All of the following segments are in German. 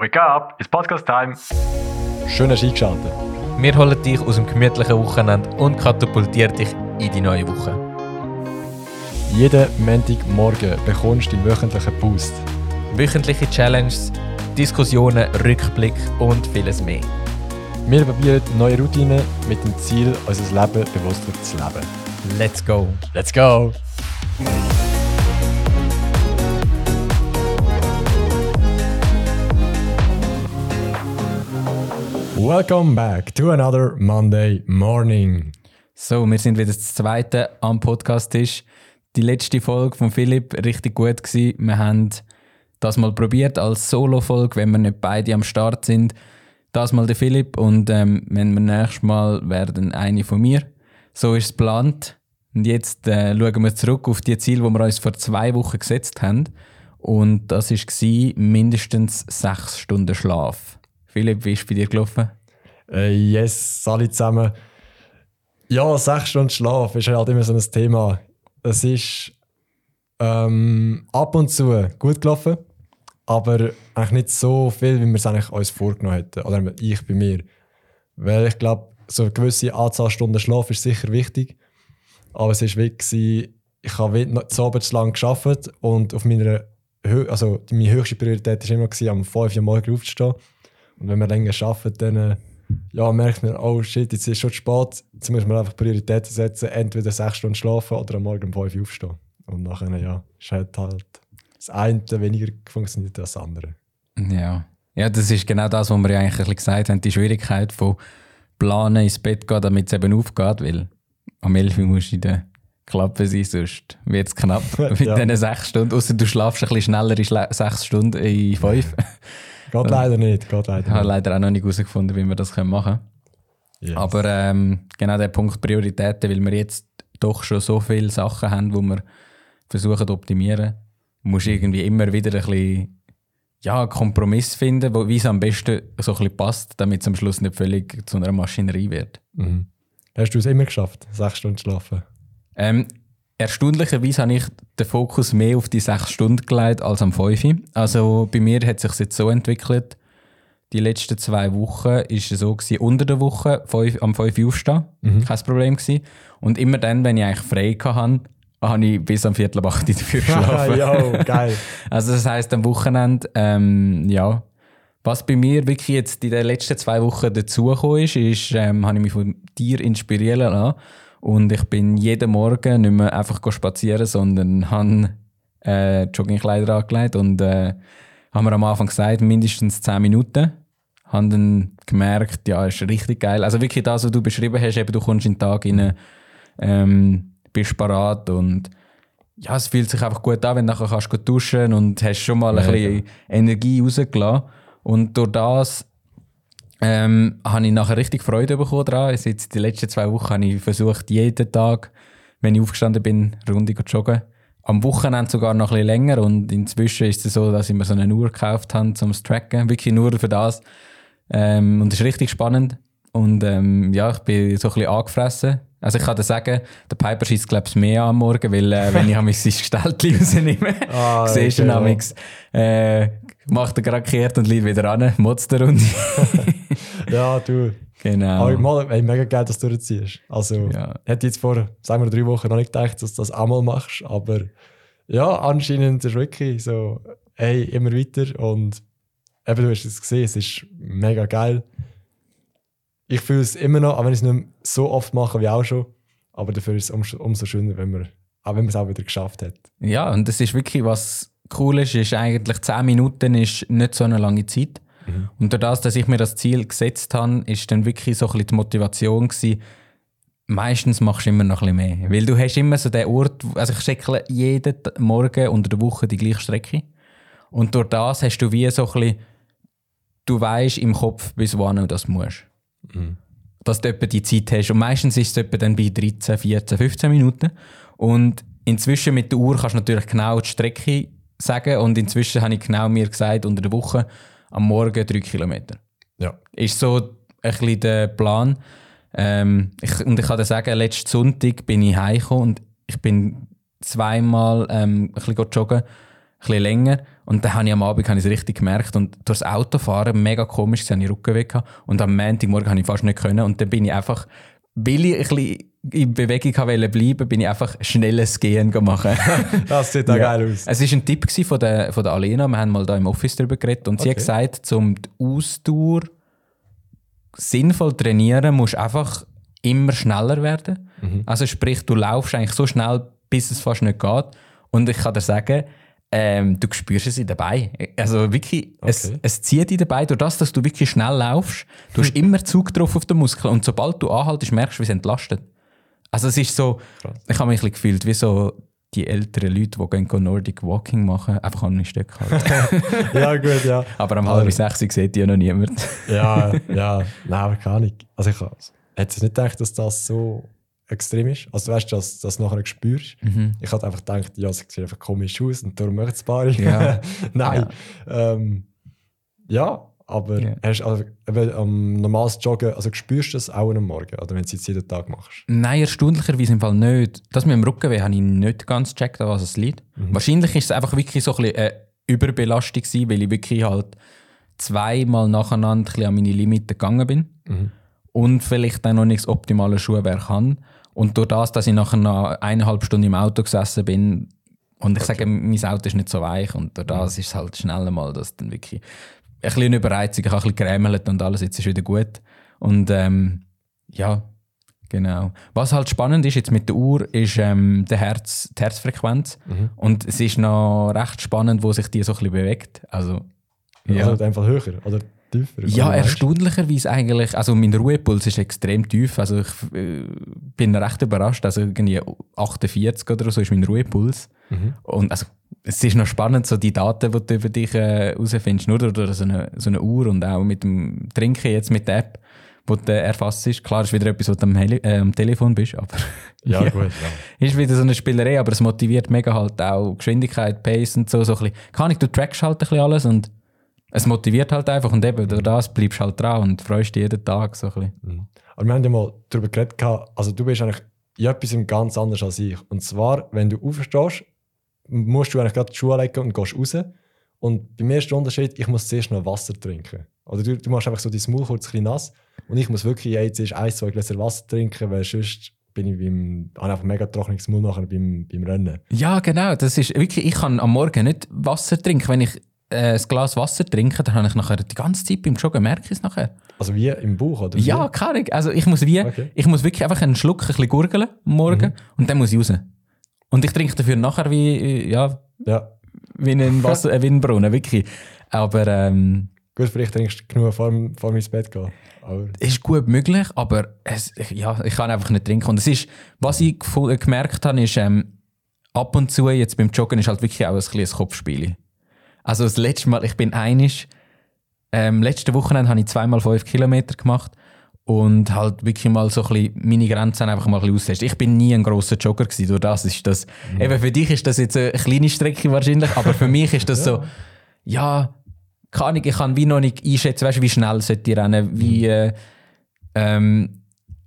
Wake up, it's Podcast Time. Schön hast du eingeschaltet. Wir holen dich aus dem gemütlichen Wochenende und katapultieren dich in die neue Woche. Jeden Montagmorgen bekommst du deinen wöchentlichen Boost. Wöchentliche Challenges, Diskussionen, Rückblick und vieles mehr. Wir probieren neue Routinen mit dem Ziel, unser Leben bewusster zu leben. Let's go! Let's go! Welcome back to another Monday morning. So, wir sind wieder das zweite am Podcast-Tisch. Die letzte Folge von Philipp richtig gut gewesen. Wir haben das mal probiert als Solo-Folge, wenn wir nicht beide am Start sind. Das mal der Philipp und ähm, wenn wir nächstes Mal werden eine von mir. So ist es geplant. Und jetzt äh, schauen wir zurück auf die Ziele, die wir uns vor zwei Wochen gesetzt haben. Und das war mindestens sechs Stunden Schlaf. Philipp, wie ist es bei dir gelaufen? Äh, yes, alle zusammen. Ja, sechs Stunden Schlaf ist halt immer so ein Thema. Es ist ähm, ab und zu gut gelaufen, aber eigentlich nicht so viel, wie wir es eigentlich uns vorgenommen hätten. Oder ich bei mir. Weil ich glaube, so eine gewisse Anzahl Stunden Schlaf ist sicher wichtig. Aber es war wirklich, ich habe zu Abend zu lange gearbeitet und auf meiner, also meine höchste Priorität war immer, am 5 Uhr morgens aufzustehen. Und wenn man länger arbeitet, dann äh, ja, merkt man, oh shit, jetzt ist es schon spät. Jetzt muss man einfach Prioritäten setzen, entweder sechs Stunden schlafen oder am Morgen um 5 Uhr aufstehen. Und nachher, ja, ist halt, halt das eine weniger funktioniert als das andere. Ja. ja, das ist genau das, was wir eigentlich ein bisschen gesagt haben, die Schwierigkeit von planen ins Bett gehen, damit es eben aufgeht, weil am 11 Uhr musst du in der Klappe sein, sonst wird es knapp mit ja. diesen sechs Stunden. Außer du schlafst ein bisschen schneller in sechs Stunden in fünf. Geht leider nicht. Geht leider ich habe leider auch noch nicht herausgefunden, wie wir das machen können. Yes. Aber ähm, genau der Punkt Prioritäten, weil wir jetzt doch schon so viele Sachen haben, die wir versuchen zu optimieren, musst du irgendwie immer wieder ein bisschen ja, einen Kompromiss finden, wie es am besten so ein bisschen passt, damit es am Schluss nicht völlig zu einer Maschinerie wird. Mhm. Hast du es immer geschafft, sechs Stunden schlafen? Ähm, erstaunlicherweise habe ich den Fokus mehr auf die sechs Stunden gelegt als am 5. Also bei mir hat es sich jetzt so entwickelt, die letzten zwei Wochen war es so, gewesen, unter der Woche fünf, am 5 Uhr aufstehen, mhm. kein Problem gewesen. Und immer dann, wenn ich eigentlich frei hatte, habe ich bis am Viertel ab 8 dafür geschlafen. ja, geil. Also das heisst, am Wochenende, ähm, ja, was bei mir wirklich jetzt in den letzten zwei Wochen dazugekommen ist, ist, ähm, habe ich mich von dir inspirieren lassen und ich bin jeden Morgen nicht mehr einfach spazieren, sondern habe äh, Joggingkleider angelegt und äh, haben wir am Anfang gesagt, mindestens 10 Minuten. Haben dann gemerkt, ja, ist richtig geil. Also wirklich das, was du beschrieben hast, eben, du kommst in den Tag rein, ähm, bist parat und ja, es fühlt sich einfach gut an, wenn du nachher kannst du duschen und hast schon mal ja, ein bisschen Energie rausgelassen. Und durch das ähm, habe ich nachher richtig Freude bekommen daran. Also jetzt die letzten zwei Wochen habe ich versucht, jeden Tag, wenn ich aufgestanden bin, eine Runde zu joggen. Am Wochenende sogar noch ein bisschen länger und inzwischen ist es so, dass ich mir so eine Uhr gekauft habe, um zu tracken. Wirklich nur für das. Ähm, und das ist richtig spannend. Und ähm, ja, ich bin so ein bisschen angefressen. Also ich kann dir sagen, der Piper schießt glaube ich mehr am Morgen, weil äh, wenn ich an mein Gestellt rausnehme, ah, siehst du okay, ja. äh, macht er gerade kehrt und liegt wieder an, motzt der Runde. ja, du. Genau. Aber mal, ey, mega geil, dass du durchziehst. Also, ja. hätte jetzt vor, sagen wir, drei Wochen noch nicht gedacht, dass du das einmal machst, aber ja, anscheinend ist wirklich so, hey, immer weiter und eben, du hast es gesehen, es ist mega geil. Ich fühle es immer noch, auch wenn ich es nicht so oft mache wie auch schon, aber dafür ist es um, umso schöner, wenn man, auch wenn man es auch wieder geschafft hat. Ja, und das ist wirklich was cool ist, ist eigentlich 10 Minuten ist nicht so eine lange Zeit. Mhm. Und durch das, dass ich mir das Ziel gesetzt habe, ist dann wirklich so ein bisschen die Motivation gewesen, meistens machst du immer noch ein bisschen mehr. Weil du hast immer so den Ort, also ich checkle jeden Morgen unter der Woche die gleiche Strecke. Und durch das hast du wie so ein bisschen, du weißt im Kopf, bis wann du das musst. Mhm. Dass du etwa die Zeit hast. Und meistens ist es etwa dann bei 13, 14, 15 Minuten. Und inzwischen mit der Uhr kannst du natürlich genau die Strecke sagen und inzwischen habe ich genau mir gesagt, unter der Woche am Morgen drei Kilometer. Ja. Ist so ein bisschen der Plan. Ähm, ich, und ich kann dir sagen, letzten Sonntag bin ich heimgekommen und ich bin zweimal ähm, ein bisschen joggen. bisschen länger. Und dann habe ich am Abend habe ich es richtig gemerkt. Und durchs Autofahren, mega komisch, dass ich Rücken weg gehabt. Und am Montagmorgen habe ich fast nicht können. Und dann bin ich einfach, weil ich ein bisschen in Bewegung wollte bleiben, bin ich einfach schnelles Gehen gemacht. Das sieht auch Ja. geil aus. Es war ein Tipp von der, von der Alena. Wir haben mal da im Office darüber geredet. Und sie hat Okay. gesagt, um die Ausdauer sinnvoll trainieren, musst du einfach immer schneller werden. Mhm. Also sprich, du laufst eigentlich so schnell, bis es fast nicht geht. Und ich kann dir sagen, ähm, du spürst es in Beinen. Also wirklich, es, Okay. es zieht in Beinen. Durch das, dass du wirklich schnell laufst, du hast immer Zug drauf auf den Muskel. Und sobald du anhaltest, merkst du, wie es entlastet. Also es ist so, Krass. ich habe mich ein gefühlt wie so die älteren Leute, die gehen Nordic Walking machen, einfach an einem Stück halt. Ja, gut, ja. Aber am Aber- halb sechs sieht die ja noch niemand. Ja, ja. Nein, aber keine Ahnung. Also ich hätte nicht gedacht, dass das so extrem ist. Also du weißt, dass du das nachher spürst. Ich hatte einfach gedacht, ja, es sieht einfach komisch aus und darum macht es Paar. Ja. Nein. Ja. Ähm, ja, aber Ja. hast also, eben, am normales Joggen, also spürst du das auch am Morgen, oder wenn du es jetzt jeden Tag machst? Nein, erstaunlicherweise im Fall nicht. Das mit dem Rückenweh habe ich nicht ganz gecheckt, an was es liegt. Wahrscheinlich ist es einfach wirklich so ein bisschen eine Überbelastung gewesen, weil ich wirklich halt zweimal nacheinander ein an meine Limite gegangen bin und vielleicht dann noch nicht das optimale Schuhwerk habe. Und durch das, dass ich nachher noch eineinhalb Stunden im Auto gesessen bin und ich sage, mein Auto ist nicht so weich und durch das ist es halt schnell mal, dass dann wirklich bisschen eine Überreizung, ich habe ein bisschen gerämelt und alles, jetzt ist wieder gut. Und ähm, ja, Genau. Was halt spannend ist jetzt mit der Uhr, ist ähm, der Herz, die Herzfrequenz. Und es ist noch recht spannend, wo sich die so ein bisschen bewegt. Also, ja, Also einfach höher oder tiefer? ja erstaunlicherweise eigentlich. Also mein Ruhepuls ist extrem tief. Also ich äh, bin recht überrascht. Also irgendwie 48 oder so ist mein Ruhepuls. Mhm. Und also, es ist noch spannend, so die Daten, die du über dich äh, herausfindest, nur durch so eine, so eine Uhr und auch mit dem Trinken jetzt mit der App, wo du erfasst ist. Klar, ist wieder etwas, wo du am, Heli äh, am Telefon bist, aber Ja, gut. Ja. ist wieder so eine Spielerei, aber es motiviert mega halt auch Geschwindigkeit, Pace und so. so ein bisschen. Keine Ahnung, du trackst halt ein bisschen alles und es motiviert halt einfach und eben durch das bleibst du halt dran und freust dich jeden Tag so ein bisschen. Mhm. Aber wir haben ja mal darüber geredet, also du bist eigentlich in etwas ganz anders als ich. Und zwar, wenn du aufstehst, musst du eigentlich gerade die Schuhe legen und gehst raus. Und beim ersten Unterschied, ich muss zuerst noch Wasser trinken. Oder du, du machst einfach so dein Maul kurz ein bisschen nass und ich muss wirklich jetzt erst ein, zwei Gläser Wasser trinken, weil sonst bin ich beim, habe einfach mega trockenes Maul nachher beim, beim Rennen. Ja, genau. Das ist wirklich, ich kann am Morgen nicht Wasser trinken. Wenn ich äh, ein Glas Wasser trinke, dann habe ich nachher die ganze Zeit beim Joggen, merke ich es nachher. Also wie im Bauch, oder? Ja, wie? keine Ahnung. Also ich muss wie, Okay. ich muss wirklich einfach einen Schluck ein bisschen gurgeln am Morgen und dann muss ich raus. Und ich trinke dafür nachher wie, ja, Ja. wie ein Wasser, äh, wie ein Brunnen, wirklich. Aber ähm, Gut, vielleicht trinkst du genug vor, vor ins Bett gehen. Aber ist gut möglich, aber es, ja, ich kann einfach nicht trinken. Und es ist, was ich gemerkt habe, ist, ähm, ab und zu jetzt beim Joggen ist halt wirklich auch ein kleines Kopfspiel. Also das letzte Mal, ich bin einig, ähm, letzte Wochenende habe ich zweimal fünf Kilometer gemacht und halt wirklich mal so ein bisschen meine Grenzen einfach mal ein bisschen austestet. Ich bin nie ein grosser Jogger gewesen, durch das ist das, eben für dich ist das jetzt eine kleine Strecke wahrscheinlich, aber für mich ist das so, ja, keine Ahnung, ich kann wie noch nicht einschätzen, weißt, du, wie schnell sollte ich rennen, wie, äh, ähm,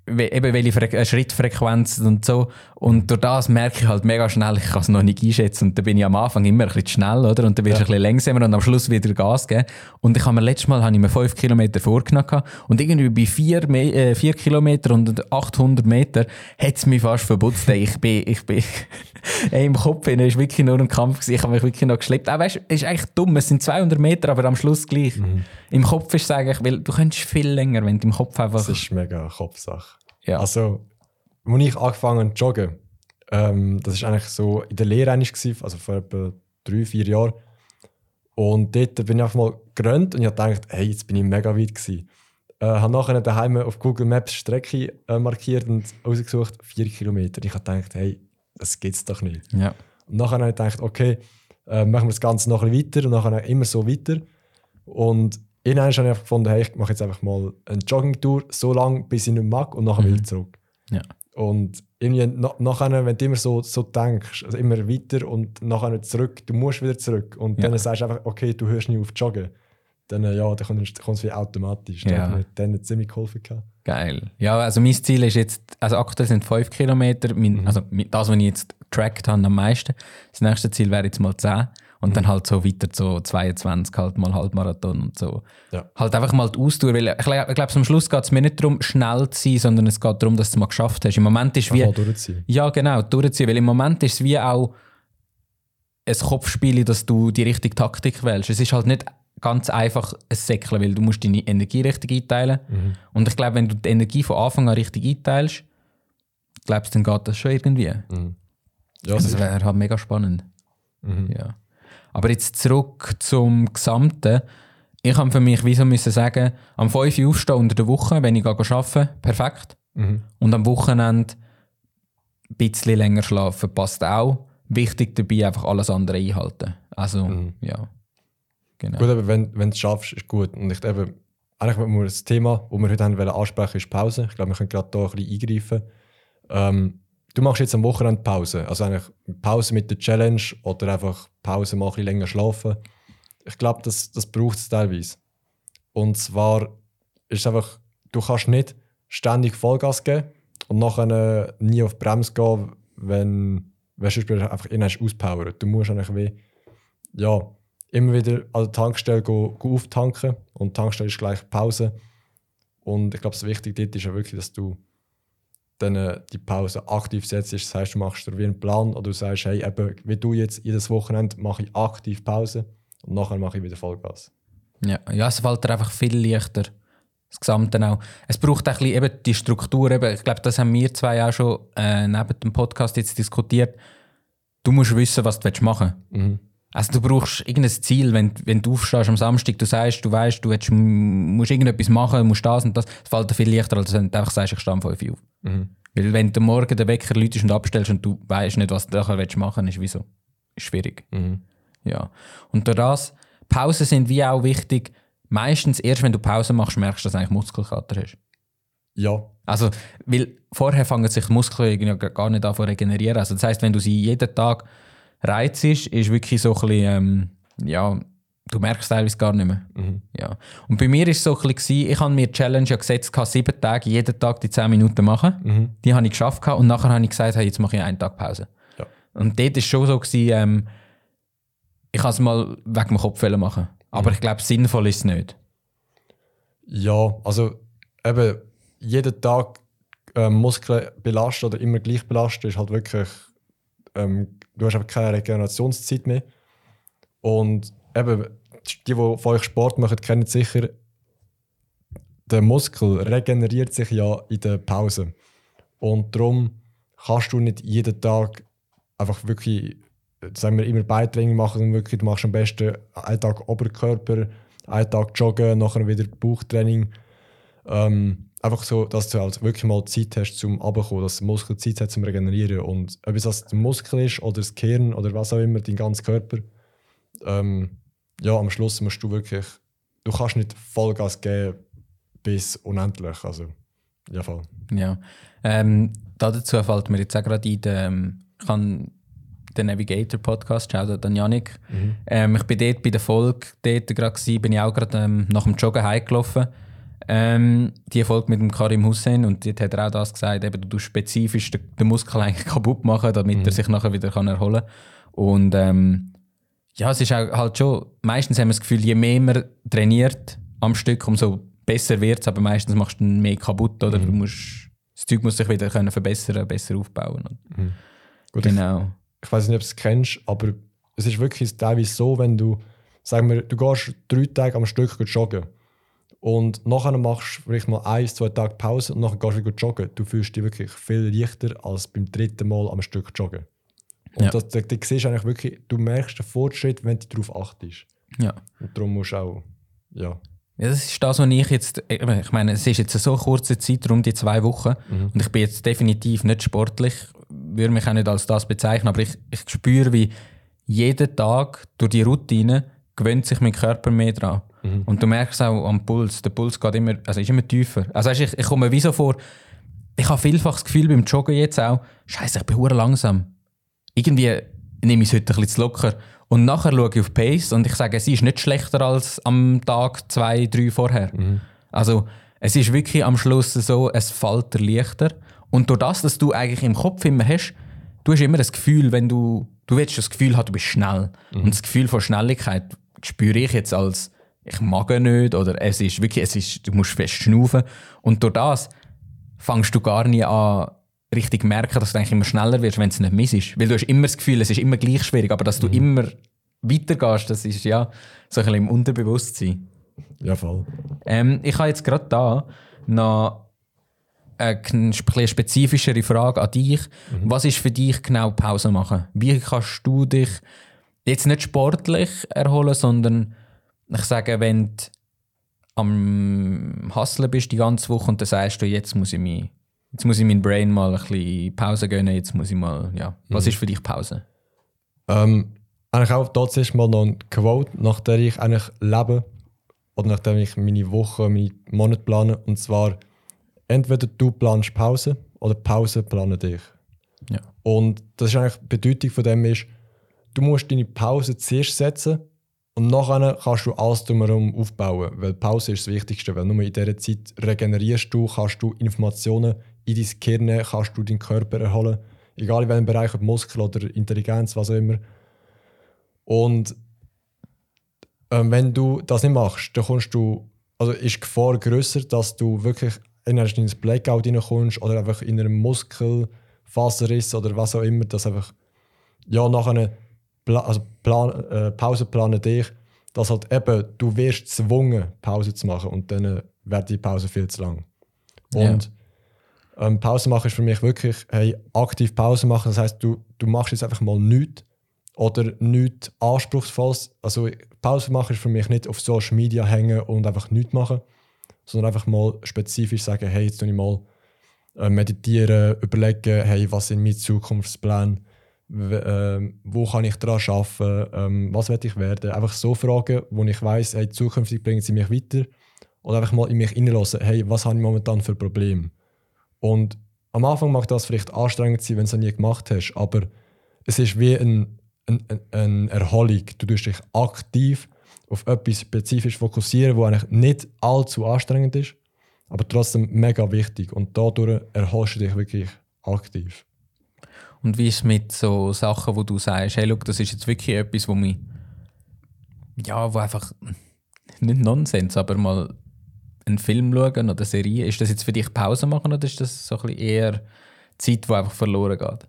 eben welche Fre äh, Schrittfrequenz und so. Und durch das merke ich halt mega schnell, ich kann es noch nicht einschätzen. Und da bin ich am Anfang immer ein bisschen schnell, oder? Und dann bist du ein bisschen langsamer und am Schluss wieder Gas geben. Und ich habe mir letztes Mal habe ich mir 5 Kilometer vorgenommen und irgendwie bei 4 Me äh, vier Kilometer und 800 Meter hat es mich fast verputzt. Ich bin, ich bin ey, im Kopf hinein ist wirklich nur ein Kampf gewesen. Ich habe mich wirklich noch geschleppt. Auch weißt, es ist eigentlich dumm, es sind 200 Meter, aber am Schluss gleich. Im Kopf ist es eigentlich, weil du könntest viel länger, wenn du im Kopf einfach... das ist mega Kopfsache. ja. Also, als ich angefangen habe zu joggen, ähm, das war eigentlich so in der Lehre, also vor etwa drei, vier Jahren. Und dort bin ich einfach mal gerannt und ich gedacht, hey, jetzt bin ich mega weit gewesen. Äh, habe nachher daheim auf Google Maps Strecke äh, markiert und ausgesucht, vier Kilometer. Ich habe gedacht, hey, das geht's doch nicht. ja. Und nachher habe ich gedacht, okay, äh, machen wir das Ganze noch ein bisschen weiter und nachher immer so weiter. Und irgendwann habe ich einfach gefunden, hey, ich mache jetzt einfach mal eine Joggingtour so lange, bis ich nicht mag und nachher wieder zurück. Ja. Und irgendwie na, nachher, wenn du immer so, so denkst, also immer weiter und nachher zurück, du musst wieder zurück und Ja. dann sagst du einfach, okay, du hörst nicht auf zu joggen, dann äh, ja, dann kommt kommt es wie automatisch. Ja. hat mir dann ziemlich geholfen. Gehabt. Geil. Ja, also mein Ziel ist jetzt, also aktuell sind 5 Kilometer, mein, also mit- das, was ich jetzt getrackt habe am meisten. Das nächste Ziel wäre jetzt mal 10. Und dann halt so weiter so 22, halt mal Halbmarathon und so. Ja. Halt einfach mal die Ausdauer, weil ich glaube, glaub, am Schluss geht es mir nicht darum, schnell zu sein, sondern es geht darum, dass du es mal geschafft hast. Im Moment ist wie... Durchziehen. Ja, genau, durchziehen. Weil im Moment ist es wie auch ein Kopfspiel, dass du die richtige Taktik wählst. Es ist halt nicht ganz einfach ein Säckchen, weil du musst deine Energie richtig einteilen. Mhm. Und ich glaube, wenn du die Energie von Anfang an richtig einteilst, glaubst dann geht das schon irgendwie. Mhm. Ja, das sicher. wäre halt mega spannend. Mhm. Ja. Aber jetzt zurück zum Gesamten. Ich habe für mich wieso müssen sagen, am 5 Uhr aufstehen unter der Woche, wenn ich arbeite, perfekt. Mhm. Und am Wochenende ein bisschen länger schlafen, passt auch. Wichtig dabei einfach alles andere einhalten. Also, Mhm. ja. Genau. Gut, aber wenn, du es schaffst, ist gut. Und ich eben, eigentlich wir das Thema, das wir heute haben wollen ansprechen, ist Pause. Ich glaube, wir können gerade hier ein bisschen eingreifen. Ähm, du machst jetzt am Wochenende Pause. Also eigentlich Pause mit der Challenge oder einfach Pause mal ein bisschen länger schlafen. Ich glaube, das, das braucht es teilweise. Und zwar ist einfach, du kannst nicht ständig Vollgas geben und nachher äh, nie auf die Bremse gehen, wenn, wenn du einfach hast auspowert. Du musst eigentlich wie, ja, immer wieder an der Tankstelle go, go auftanken und die Tankstelle ist gleich Pause. Und ich glaube, das Wichtige dort ist ja wirklich, dass du dann äh, die Pause aktiv setzt. Das heißt, du machst dir wie einen Plan oder du sagst, hey, eben, wie du jetzt jedes Wochenende mache ich aktiv Pause und nachher mache ich wieder Vollgas. Ja, ja, es fällt dir einfach viel leichter. Das Gesamte auch. Es braucht auch ein bisschen eben die Struktur. Eben, ich glaube, das haben wir zwei auch schon äh, neben dem Podcast jetzt diskutiert. Du musst wissen, was du machen willst. Mhm. Also du brauchst irgendein Ziel, wenn, wenn du aufstehst am Samstag, du sagst, du weißt, du willst, musst irgendetwas machen, musst das und das. Es fällt dir viel leichter, als wenn du einfach sagst, ich stehe um 5 Uhr auf. Mhm. Weil wenn du morgen den Wecker läutest und abstellst und du weißt nicht, was du nachher willst machen willst, ist wieso? Schwierig. Mhm. Ja. Und durch das, Pausen sind wie auch wichtig. Meistens erst, wenn du Pause machst, merkst du, dass du eigentlich Muskelkater hast. Ja, Also, weil vorher fangen sich Muskeln gar nicht an zu regenerieren. Also, das heißt, wenn du sie jeden Tag reizt, ist wirklich so ein bisschen, ähm, ja, du merkst teilweise gar nicht mehr. Mhm. Ja. Und bei mir war es so ein bisschen, ich habe mir die Challenge ja gesetzt, sieben Tage, jeden Tag die zehn Minuten machen. Mhm. Die habe ich geschafft und nachher habe ich gesagt, hey, jetzt mache ich einen Tag Pause. Ja. Und dort war es schon so, gewesen, ähm, ich kann es mal wegen dem Kopf machen. Aber Mhm. ich glaube, sinnvoll ist es nicht. Ja, also eben jeden Tag ähm, Muskeln belasten oder immer gleich belasten ist halt wirklich, ähm, du hast einfach keine Regenerationszeit mehr. Und eben, die, die von euch Sport machen, kennen sicher, der Muskel regeneriert sich ja in der Pause. Und darum kannst du nicht jeden Tag einfach wirklich, sagen wir, immer Beitraining machen, wirklich, du machst am besten einen Tag Oberkörper, einen Tag Joggen, nachher wieder Bauchtraining. Ähm, einfach so, dass du halt wirklich mal Zeit hast zum Abkommen, dass der Muskel Zeit hat zum Regenerieren. Und ob es das der Muskel ist oder das Gehirn oder was auch immer, dein ganzer Körper, ähm, ja, am Schluss musst du wirklich, du kannst nicht Vollgas geben bis unendlich. Also, ja, voll. Ja. Ähm, dazu fällt mir jetzt auch gerade ein, ähm, ich habe den Navigator Podcast, schau dann Janik. Ähm, ich bin dort bei der Folge dort gerade bin ich auch gerade ähm, nach dem Joggen heimgelaufen. Ähm, die Folge mit dem Karim Hussein und dort hat er auch das gesagt, eben, du spezifisch den, den Muskel eigentlich kaputt machen, damit er sich nachher wieder kann erholen kann. Und ähm, ja, es ist auch halt schon, meistens haben wir das Gefühl, je mehr man trainiert am Stück, umso besser wird es, aber meistens machst du mehr kaputt oder du musst, das Zeug muss sich wieder können verbessern, besser aufbauen. Und, Gut, genau. ich weiß nicht, ob du es kennst, aber es ist wirklich teilweise so, wenn du, sagen wir, du gehst drei Tage am Stück joggen und nachher machst du vielleicht mal ein, zwei Tage Pause und nachher gehst du wieder joggen. Du fühlst dich wirklich viel leichter als beim dritten Mal am Stück joggen. Und Ja. das, da, da siehst du eigentlich wirklich, du merkst den Fortschritt, wenn du darauf achtest. Ja. Und darum musst du auch, ja. Ja, das ist das, was ich jetzt. Ich meine, es ist jetzt eine so kurze Zeit, um die zwei Wochen. Und ich bin jetzt definitiv nicht sportlich, würde mich auch nicht als das bezeichnen, aber ich, ich spüre, wie jeden Tag durch die Routine gewöhnt sich mein Körper mehr dran. Und du merkst auch am Puls, der Puls geht immer, also ist immer tiefer. Also weißt, ich, ich komme mir wie so vor, ich habe vielfach das Gefühl beim Joggen jetzt auch, Scheiße, ich bin langsam. Irgendwie nehme ich es heute ein bisschen zu locker. Und nachher schaue ich auf Pace und ich sage, sie ist nicht schlechter als am Tag zwei, drei vorher. Also es ist wirklich am Schluss so, es fällt dir leichter. Und durch das, dass du eigentlich im Kopf immer hast, du hast immer das Gefühl, wenn du, du willst das Gefühl haben, du bist schnell. Und das Gefühl von Schnelligkeit spüre ich jetzt als, ich mag nicht oder es ist wirklich, es ist, du musst fest schnaufen. Und durch das fangst du gar nicht an, richtig merken, dass du eigentlich immer schneller wirst, wenn es nicht miss ist. Weil du hast immer das Gefühl, es ist immer gleich schwierig, aber dass du immer weitergehst, das ist ja so ein bisschen im Unterbewusstsein. Ja, voll. Ähm, ich habe jetzt gerade da noch eine spezifischere Frage an dich. Was ist für dich genau Pause machen? Wie kannst du dich jetzt nicht sportlich erholen, sondern ich sage, wenn du am Hustlen bist die ganze Woche und dann sagst du, jetzt muss ich mich, jetzt muss ich mein Brain mal ein bisschen Pause gönnen, jetzt muss ich mal, ja. Was ist für dich Pause? Ähm, eigentlich auch tatsächlich mal noch ein Quote, nach der ich eigentlich lebe oder nachdem ich meine Woche, meine Monate plane. Und zwar, entweder du planst Pause oder Pause planen dich. Ja. Und das ist eigentlich die Bedeutung von dem ist, du musst deine Pause zuerst setzen und nachher kannst du alles drumherum aufbauen. Weil Pause ist das Wichtigste, weil nur in dieser Zeit regenerierst du, kannst du Informationen in dein Gehirn kannst du deinen Körper erholen. Egal in welchem Bereich, ob Muskel oder Intelligenz, was auch immer. Und ähm, wenn du das nicht machst, dann kommst du, also ist die Gefahr grösser, dass du wirklich in ein Blackout reinkommst oder einfach in einem Muskelfaserriss oder was auch immer, dass einfach ja nachher Pla also plan äh, Pause planen dich, dass halt eben du wirst gezwungen Pause zu machen und dann äh, wird die Pause viel zu lang. Und ähm, Pause machen ist für mich wirklich hey, aktiv Pause machen. Das heißt, du, du machst jetzt einfach mal nichts oder nichts Anspruchsvolles. Also Pause machen ist für mich nicht auf Social Media hängen und einfach nichts machen, sondern einfach mal spezifisch sagen, hey, jetzt tue ich mal äh, meditieren, überlegen, hey, was sind meine Zukunftspläne, wo kann ich daran arbeiten, ähm, was werde ich werden. Einfach so Fragen, wo ich weiß, hey, zukünftig bringen sie mich weiter. Oder einfach mal in mich hineinlassen, hey, was habe ich momentan für Probleme. Und am Anfang mag das vielleicht anstrengend sein, wenn du es noch nie gemacht hast, aber es ist wie ein, ein, ein, eine Erholung. Du tust dich aktiv auf etwas spezifisch fokussieren, wo eigentlich nicht allzu anstrengend ist, aber trotzdem mega wichtig. Und dadurch erholst du dich wirklich aktiv. Und wie ist es mit so Sachen, wo du sagst, hey, look, das ist jetzt wirklich etwas, wo mich, ja, wo einfach, nicht Nonsens, aber mal einen Film schauen oder eine Serie, ist das jetzt für dich Pause machen oder ist das so ein bisschen eher Zeit, die einfach verloren geht?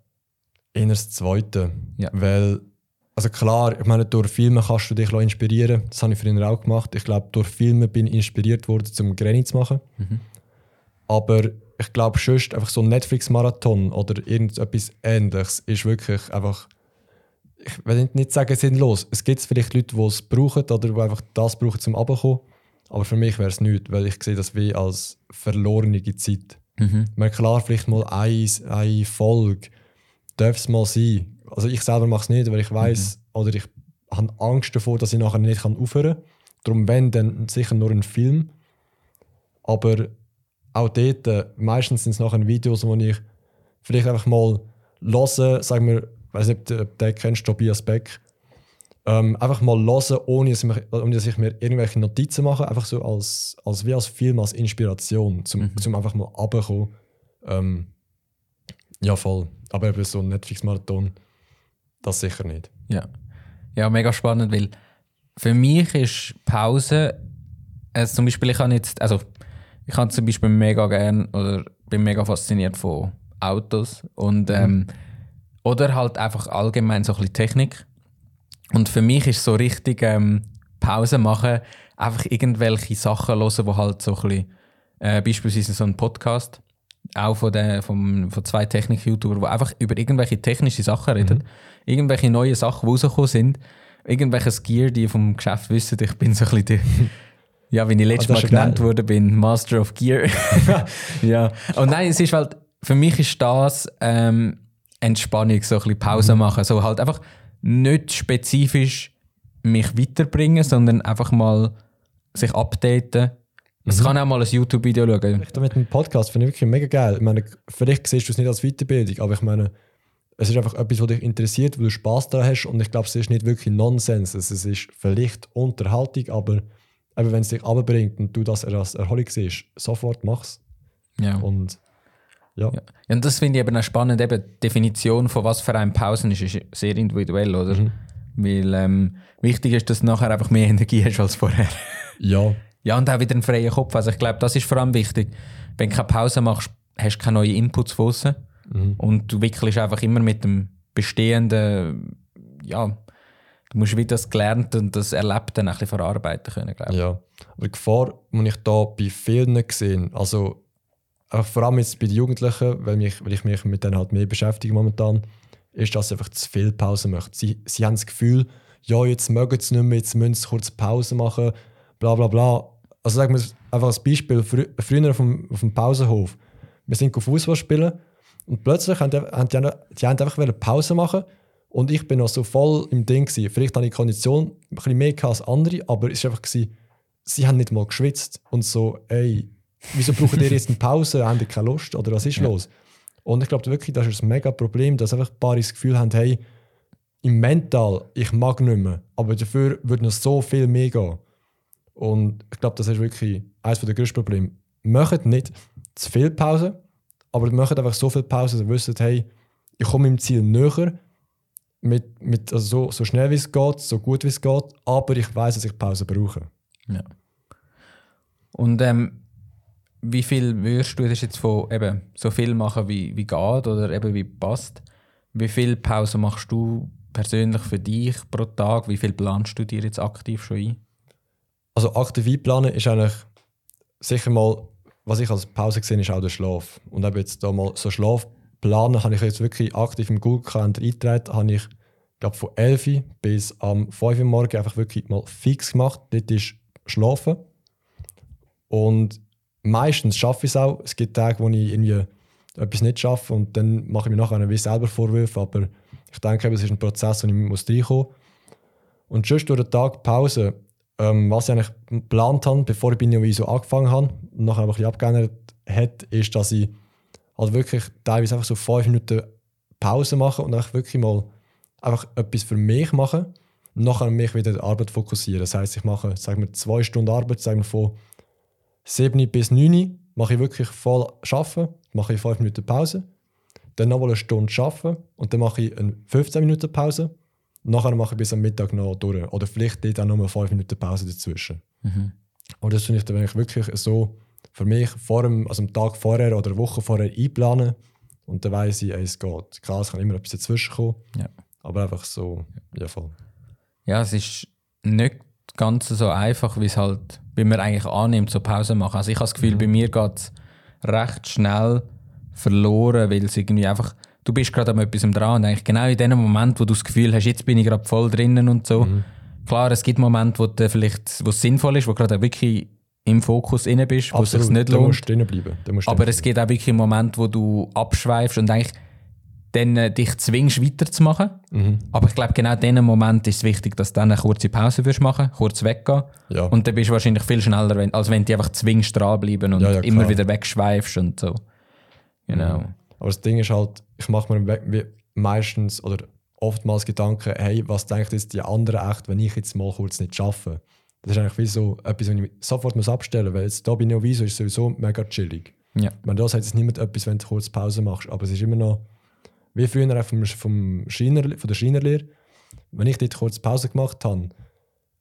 Eher das Zweite. Ja. Weil, also klar, ich meine, durch Filme kannst du dich inspirieren. Das habe ich früher auch gemacht. Ich glaube, durch Filme bin ich inspiriert worden, zum Granny zu machen. Aber ich glaube, sonst einfach so ein Netflix-Marathon oder irgendetwas Ähnliches ist wirklich einfach, ich will nicht sagen sinnlos. Es gibt vielleicht Leute, die es brauchen oder die einfach das brauchen zum Abkommen. Aber für mich wäre es nicht, weil ich sehe das wie als verlorene Zeit. Mhm. Klar, vielleicht mal eine, eine Folge darf es mal sein. Also ich selber mache es nicht, weil ich weiß oder ich habe Angst davor, dass ich nachher nicht aufhören kann. Darum, wenn, dann sicher nur ein Film. Aber auch dort, äh, meistens sind es nachher Videos, wo ich vielleicht einfach mal höre, sagen wir, ich weiß nicht, ob du- den kennst, Tobias Beck, ähm, einfach mal hören, ohne dass, ich mir, ohne dass ich mir irgendwelche Notizen mache, einfach so als, als wie als Film, als Inspiration, zum, zum einfach mal runterkommen. Ähm, ja, voll. Aber eben so ein Netflix-Marathon, das sicher nicht. Ja. ja, mega spannend, weil für mich ist Pause, also zum Beispiel, ich habe jetzt, also ich habe zum Beispiel mega gern oder bin mega fasziniert von Autos und ähm, oder halt einfach allgemein so ein bisschen Technik. Und für mich ist so richtig ähm, Pause machen, einfach irgendwelche Sachen hören, wo halt so ein bisschen, äh, beispielsweise so ein Podcast, auch von, der, vom, von zwei Technik-YouTubern, die einfach über irgendwelche technische Sachen reden, irgendwelche neue Sachen, die rausgekommen sind, irgendwelches Gear, die vom Geschäft wissen, ich bin so ein bisschen der, ja, wie ich letztes Ah, Mal genannt geil. wurde, bin Master of Gear. ja. Und nein, es ist halt, für mich ist das ähm, Entspannung, so ein bisschen Pause machen, so halt einfach nicht spezifisch mich weiterbringen, sondern einfach mal sich updaten. Es kann auch mal ein YouTube-Video schauen. Ich mit dem Podcast finde ich wirklich mega geil. Ich meine, vielleicht siehst du es nicht als Weiterbildung, aber ich meine, es ist einfach etwas, was dich interessiert, wo du Spaß daran hast und ich glaube, es ist nicht wirklich Nonsens. Es ist vielleicht Unterhaltung, aber eben, wenn es dich abbringt und du das als Erholung siehst, sofort mach's. Ja. Und Ja. Ja. und das finde ich eben auch spannend. Eben, die Definition von was für eine Pausen ist, ist sehr individuell, oder? Mhm. Weil ähm, wichtig ist, dass du nachher einfach mehr Energie hast als vorher. Ja, Ja, und auch wieder einen freien Kopf. Also ich glaube, das ist vor allem wichtig. Wenn du keine Pause machst, hast du keine neuen Inputs von. Mhm. Und du wickelst einfach immer mit dem bestehenden, ja, du musst wieder das Gelernte und das Erlebte ein bisschen verarbeiten können, glaube ich. Ja, aber die Gefahr, die ich da bei vielen gesehen also auch vor allem jetzt bei den Jugendlichen, weil, mich, weil ich mich mit denen halt mehr beschäftige momentan, ist, dass sie einfach zu viel Pause machen. Sie, sie haben das Gefühl, ja, jetzt mögen sie nicht mehr, jetzt müssen sie kurz Pause machen, bla bla bla. Also sagen wir einfach als Beispiel, frü früher auf dem, auf dem Pausenhof, wir sind Fußball spielen und plötzlich haben die, haben die, die haben einfach Pause machen und ich bin noch so voll im Ding gewesen. Vielleicht habe ich Kondition ein bisschen mehr als andere, aber es war einfach, gewesen, sie haben nicht mal geschwitzt und so, ey, wieso brauchen ihr jetzt eine Pause? Haben die keine Lust oder was ist Ja. los? Und ich glaube wirklich, das ist ein mega Problem, dass einfach ein paar das Gefühl haben, hey, im Mental, ich mag nicht mehr, aber dafür würde noch so viel mehr gehen. Und ich glaube, das ist wirklich eines der größten Probleme. Macht nicht zu viel Pause, aber macht einfach so viel Pause, dass ihr wisst, hey, ich komme meinem Ziel näher, mit, mit, also so, so schnell wie es geht, so gut wie es geht, aber ich weiß, dass ich Pause brauche. Ja. Und ähm, wie viel würdest du das jetzt von eben so viel machen, wie, wie geht oder eben wie passt? Wie viel Pause machst du persönlich für dich pro Tag? Wie viel planst du dir jetzt aktiv schon ein? Also aktiv einplanen ist eigentlich sicher mal, was ich als Pause gesehen ist auch der Schlaf. Und eben jetzt da mal so Schlaf planen, habe ich jetzt wirklich aktiv im Google-Kalender eingetragen, habe ich glaube von 11 Uhr bis am 5 Uhr morgen einfach wirklich mal fix gemacht. Dort ist Schlafen. Und meistens schaffe ich es auch. Es gibt Tage, wo ich irgendwie etwas nicht schaffe und dann mache ich mir nachher wie selber Vorwürfe, aber ich denke, es ist ein Prozess, wo ich muss reinkommen muss. Und schon durch den Tag Pause, ähm, was ich eigentlich geplant habe, bevor ich Binio so angefangen habe und nachher ein bisschen abgeändert hat, ist, dass ich halt wirklich teilweise einfach so fünf Minuten Pause mache und einfach wirklich mal einfach etwas für mich mache und nachher mich wieder die Arbeit fokussieren. Das heißt, ich mache, sagen wir, zwei Stunden Arbeit, sagen wir von 7 bis 9 mache ich wirklich voll arbeiten, mache ich 5 Minuten Pause, dann nochmal eine Stunde arbeiten und dann mache ich eine 15 Minuten Pause nachher mache ich bis am Mittag noch durch. Oder vielleicht dort auch nochmal 5 Minuten Pause dazwischen. Und das finde ich dann wirklich so für mich vor dem, also am Tag vorher oder eine Woche vorher einplanen und dann weiss ich, es geht. Klar, es kann immer etwas dazwischen kommen, Ja. aber einfach so, ja voll. Ja, es ist nicht ganz so einfach, wie es halt, wie man eigentlich annimmt, so Pause machen. Also ich habe das Gefühl, bei mir geht es recht schnell verloren, weil es irgendwie einfach, du bist gerade an etwas dran und eigentlich genau in dem Moment, wo du das Gefühl hast, jetzt bin ich gerade voll drinnen und so. Klar, es gibt Momente, wo du vielleicht, wo es sinnvoll ist, wo gerade wirklich im Fokus inne bist, wo es sich nicht da lohnt. musst du bleiben. Da musst Aber es gibt auch wirklich Momente, wo du abschweifst und eigentlich dann äh, dich zwingst, weiterzumachen. Mhm. Aber ich glaube, genau in diesem Moment ist es wichtig, dass du dann eine kurze Pause wirst machen, kurz weggehen. Ja. Und dann bist du wahrscheinlich viel schneller, wenn, als wenn du einfach zwingst, dranbleiben und Ja, ja, immer wieder wegschweifst und so. Genau. Aber das Ding ist halt, ich mache mir meistens oder oftmals Gedanken, hey, was denkt jetzt die anderen echt, wenn ich jetzt mal kurz nicht schaffe? Das ist eigentlich wie so etwas, was ich sofort muss abstellen muss, weil jetzt da bei Neoviso ist sowieso mega chillig. Ja. Ich meine, da sagt jetzt niemand etwas, wenn du kurz Pause machst, aber es ist immer noch, wie früher auch vom, vom Schreiner, von der Schreinerlehre, wenn ich dort kurz Pause gemacht habe,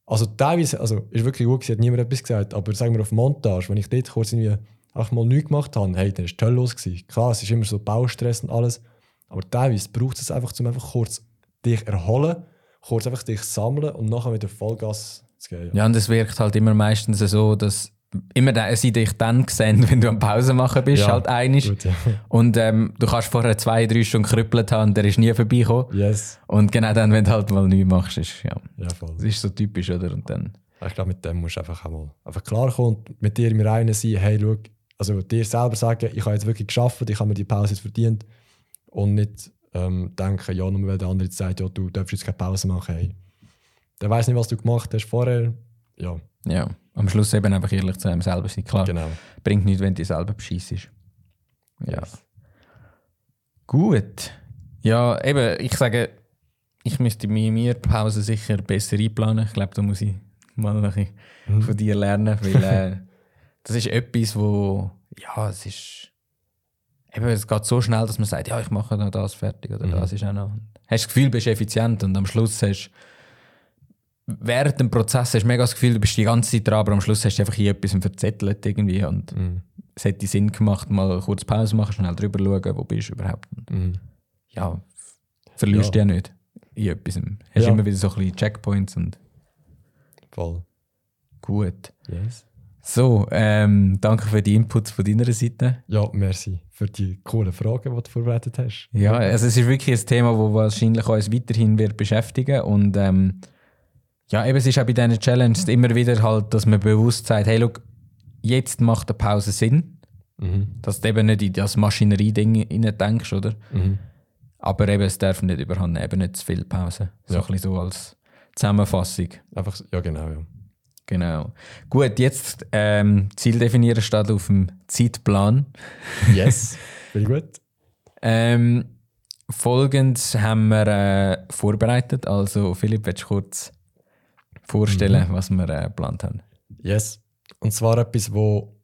also teilweise, also ist wirklich gut, gewesen, hat niemand etwas gesagt, aber sagen wir auf Montage, wenn ich dort kurz irgendwie einfach mal nichts gemacht habe, hey, dann war es toll los. Gewesen. Klar, es ist immer so Baustress und alles, aber teilweise braucht es einfach, um einfach kurz dich erholen, kurz einfach dich sammeln und nachher wieder Vollgas zu gehen. Ja, und es wirkt halt immer meistens so, dass immer da, sie dich dann sehen, wenn du am Pause machen bist, Ja, halt einig. Ja. Und ähm, du kannst vorher zwei, drei Stunden krüppelt haben und der ist nie vorbeigekommen. Yes. Und genau dann, wenn du halt mal nichts machst, ist ja, Ja, voll. das ist so typisch, oder? Und dann, Ich glaube, mit dem musst du einfach einmal einfach klarkommen und mit dir im Reinen sein, hey, schau, also dir selber sagen, ich habe jetzt wirklich geschafft, ich habe mir die Pause jetzt verdient und nicht ähm, denken, ja, nur weil der andere jetzt sagt, ja, du darfst jetzt keine Pause machen, hey. Der weiß nicht, was du gemacht hast vorher. Ja, ja, am Schluss eben einfach ehrlich zu einem selber sein. Klar, genau. bringt nichts, wenn du selber beschissest. Ja. Gut. Ja, eben, ich sage, ich müsste mir mir die Pause sicher besser einplanen. Ich glaube, da muss ich mal ein bisschen von dir lernen, weil äh, das ist etwas, wo, ja, es ist, eben, es geht so schnell, dass man sagt, ja, ich mache noch das fertig oder Mhm. das ist auch noch. Hast das Gefühl, du bist effizient und am Schluss hast während dem Prozess hast du mega das Gefühl, du bist die ganze Zeit dran, aber am Schluss hast du einfach hier etwas verzettelt irgendwie und Mhm. es hätte Sinn gemacht, mal kurz Pause machen, schnell drüber schauen, wo bist du überhaupt. Mhm. ja, verlierst du ja. nicht in etwas. Hast Ja. immer wieder so ein bisschen Checkpoints und Voll. gut. Yes. So, ähm, danke für die Inputs von deiner Seite. Ja, merci für die coolen Fragen, die du vorbereitet hast. Ja, also es ist wirklich ein Thema, das wahrscheinlich uns weiterhin wird beschäftigen und ähm, ja, eben es ist auch bei diesen Challenges immer wieder halt, dass man bewusst sagt, hey, look, jetzt macht eine Pause Sinn, Mhm. dass du eben nicht in das Maschinerie-Ding denkst, oder? Mhm. Aber eben, es darf nicht überhand nehmen, eben nicht zu viel Pause. So Ja. ein bisschen so als Zusammenfassung. Einfach, ja genau, ja. Genau. Gut, jetzt ähm, Ziel definieren steht auf dem Zeitplan. Yes. Ich gut. Ähm, Folgendes haben wir äh, vorbereitet. Also, Philipp, willst du kurz vorstellen, was wir äh, geplant haben? Yes. Und zwar etwas, wo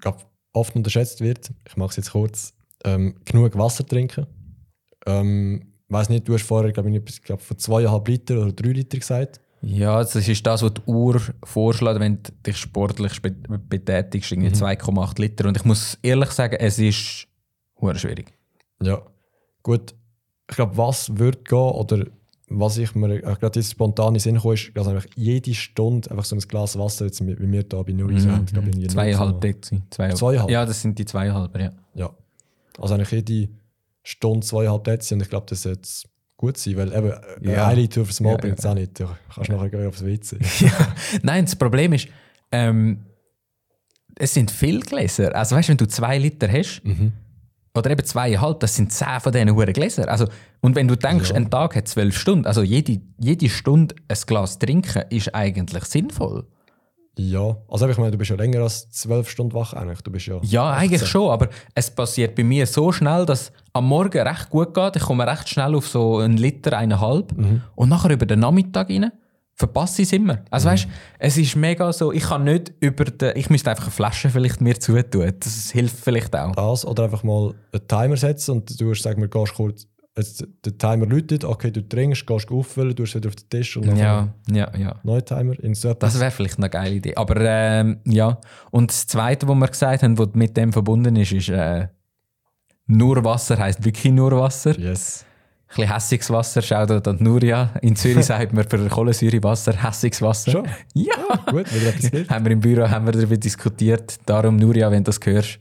glaub, oft unterschätzt wird. Ich mache es jetzt kurz. Ähm, genug Wasser trinken. Ähm, weiß nicht, du hast vorher glaub ich, etwas glaub, von zweieinhalb Liter oder drei Liter gesagt. Ja, das ist das, was die Uhr vorschlägt, wenn du dich sportlich be betätigst, irgendwie 2,8 Liter. Und ich muss ehrlich sagen, es ist schwierig. Ja. Gut. Ich glaube, was würde gehen oder was ich mir äh, gerade jetzt spontan in den Sinn komme, ist, dass einfach jede Stunde einfach so ein Glas Wasser, jetzt wie wir hier bei Nuri so haben, irgendwie Mhm. Zweieinhalb 0,0. Dezi. Zweieinhalb. Zweieinhalb? Ja, das sind die zweieinhalber, ja. Ja. Also eigentlich jede Stunde zweieinhalb Dezi und ich glaube, das sollte jetzt gut sein, weil eben Ja. ja. ein Liter aufs Mal Ja, bringt es auch nicht. Du kannst nachher gleich aufs WC. ja. Nein, das Problem ist, ähm, es sind viele Gläser. Also weißt du, wenn du zwei Liter hast, oder eben zweieinhalb, das sind zehn von diesen hohen Gläser. Also, und wenn du denkst, Ja. ein Tag hat zwölf Stunden, also jede, jede Stunde ein Glas trinken, ist eigentlich sinnvoll. Ja, also ich meine, du bist ja länger als zwölf Stunden wach eigentlich. Du bist ja. Ja, eigentlich 18. schon, aber es passiert bei mir so schnell, dass am Morgen recht gut geht. Ich komme recht schnell auf so einen Liter, eineinhalb. Und nachher über den Nachmittag rein verpasse ich es immer. Also weißt, es ist mega so, ich kann nicht über den, ich müsste einfach eine Flasche vielleicht mir zutun. Das hilft vielleicht auch. Das oder einfach mal einen Timer setzen und du sagen wir, gehst kurz, jetzt, der Timer läutet, okay, du trinkst, gehst auffüllen, du es wieder auf den Tisch und dann Ja, ja, ja. neuer Timer. In so Das wäre vielleicht eine geile Idee. Aber ähm, ja. Und das Zweite, was wir gesagt haben, was mit dem verbunden ist, ist äh, nur Wasser heisst wirklich nur Wasser. Yes. Ein bisschen hässiges Wasser, schaut da an Nuria. In Zürich sagt man für Kohlensäurewasser hässiges Wasser. Schon? Ja! Gut, wieder etwas gelernt. haben wir im Büro haben wir darüber diskutiert. Darum, Nuria, wenn du das hörst,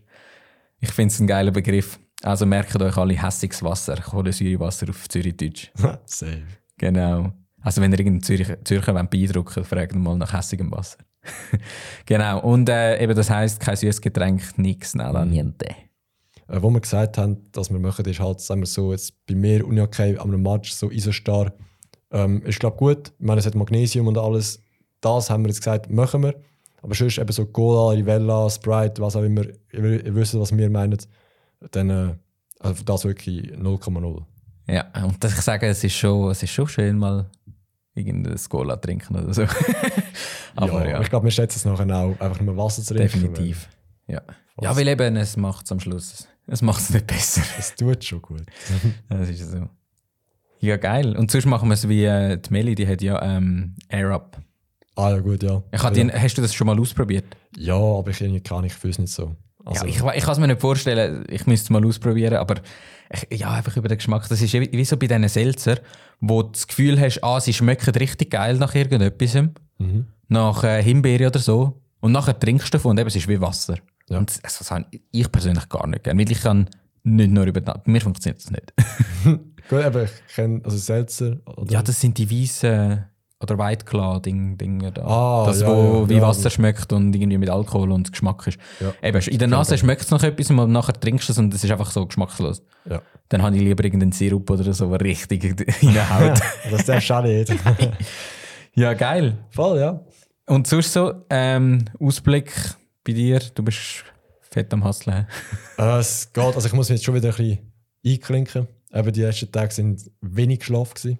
ich finde es ein geiler Begriff. Also merkt euch alle hässiges Wasser, Kohlensäurewasser auf Zürichdeutsch. Safe. Genau. Also wenn ihr irgendeinen Zürich, Zürcher wollt beeindrucken fragt ihn mal nach hässigem Wasser. genau. Und äh, eben das heisst, kein süßes Getränk, nix, nada, niente. Äh, wo wir gesagt haben, dass wir machen, ist halt, sagen wir so, jetzt bei mir Unihockey am Match so Isostar. Ähm, ist glaube gut. Ich meine, es hat Magnesium und alles. Das haben wir jetzt gesagt, machen wir. Aber sonst eben so Cola, Rivella, Sprite, was auch immer, ihr, ihr wisst, was wir meinen. Dann, äh, also das wirklich 0,0. Ja, und dass ich sage, es ist schon, es ist schon schön, mal irgendeine Cola trinken oder so. Aber ja, Ich glaube, wir schätzen es nachher auch, einfach nur Wasser zu trinken. definitiv. Ja. ja, Was? weil eben, es macht es am Schluss. Es macht es nicht besser. Es tut schon gut. Das ist so. Ja, geil. Und sonst machen wir es wie äh, die Meli, die hat ja ähm, Air Up. Ah ja, gut, ja. Ich hab ja. die, hast du das schon mal ausprobiert? ja, aber ich kann ich fühle es nicht so. Also, ja, ich, ich kann es mir nicht vorstellen, ich müsste es mal ausprobieren, aber ich, ja, einfach über den Geschmack. Das ist wie, wie so bei diesen Seltzer, wo du das Gefühl hast, ah, sie schmecken richtig geil nach irgendetwas, Mhm. nach äh, Himbeere oder so, und nachher trinkst du davon und eben, es ist wie Wasser. Ja. Und das, das habe ich persönlich gar nicht gerne, weil ich kann nicht nur über Bei mir funktioniert das nicht. Gut, aber ich kenne also Seltzer. Oder? ja, das sind die weißen oder White Claw Ding, Dinger da. Ah, das, ja, wo ja, wie ja. Wasser schmeckt und irgendwie mit Alkohol und Geschmack ist. Eben, in der Nase schmeckt es nach etwas und nachher trinkst du es und es ist einfach so geschmackslos. Ja. Dann habe ich lieber irgendeinen Sirup oder so, der richtig reinhaut. das darfst du auch nicht. ja, geil. Voll, ja. Und sonst so, ähm, Ausblick bei dir, du bist fett am Hustlen. Äh, es geht, also ich muss mich jetzt schon wieder ein bisschen einklinken. Eben die ersten Tage sind wenig gewesen.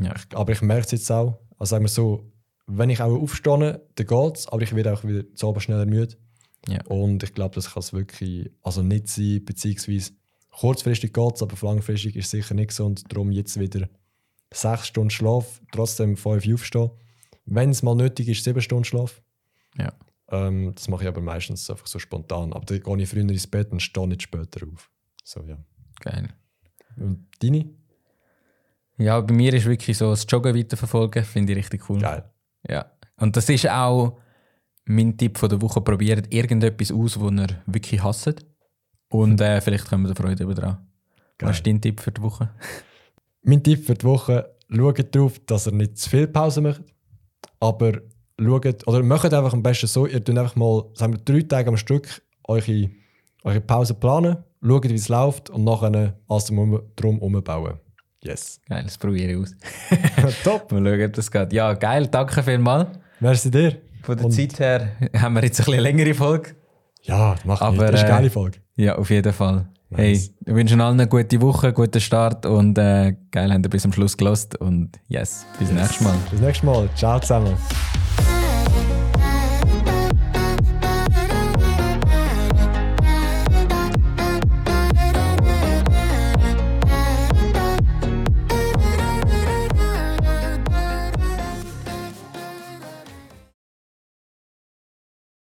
Ja. Ich, aber ich merke es jetzt auch. Also sagen wir so, wenn ich auch aufstehe, dann geht es, aber ich werde auch wieder zu Abend schneller müde. Ja. Und ich glaube, das kann es wirklich also nicht sein, beziehungsweise kurzfristig geht es, aber langfristig ist es sicher nicht gesund. Darum jetzt wieder sechs Stunden Schlaf, trotzdem fünf aufstehen. Wenn es mal nötig ist, sieben Stunden Schlaf. Ja. Ähm, das mache ich aber meistens einfach so spontan. Aber dann gehe ich früher ins Bett und stehe nicht später auf. So, ja. Geil. Und deine? Ja, bei mir ist wirklich so das Joggen weiterverfolgen, finde ich richtig cool. Geil. Ja. Und das ist auch mein Tipp von der Woche. Probiert irgendetwas aus, was ihr wirklich hasst. Und äh, vielleicht kommen wir da Freude über dran. Geil. Was ist dein Tipp für die Woche? Mein Tipp für die Woche: schaut darauf, dass ihr nicht zu viel Pause macht. Aber schaut, oder macht einfach am besten so: ihr tut einfach mal, sagen wir, drei Tage am Stück eure, eure Pause planen, schaut, wie es läuft und nachher alles drum umbauen. Yes. Geil, das probiere ich aus. Top. Mal schauen, ob das geht. Ja, geil, danke vielmals. Merci dir. Von der Und- Zeit her haben wir jetzt ein bisschen längere Folge. Ja, mach Aber, nicht. Das ist eine äh, geile Folge. Ja, auf jeden Fall. Nice. Hey, wir wünschen allen eine gute Woche, guten Start und äh, geil, habt ihr bis zum Schluss gelost und yes, bis nächstes Mal. Bis nächstes Mal. Ciao zusammen.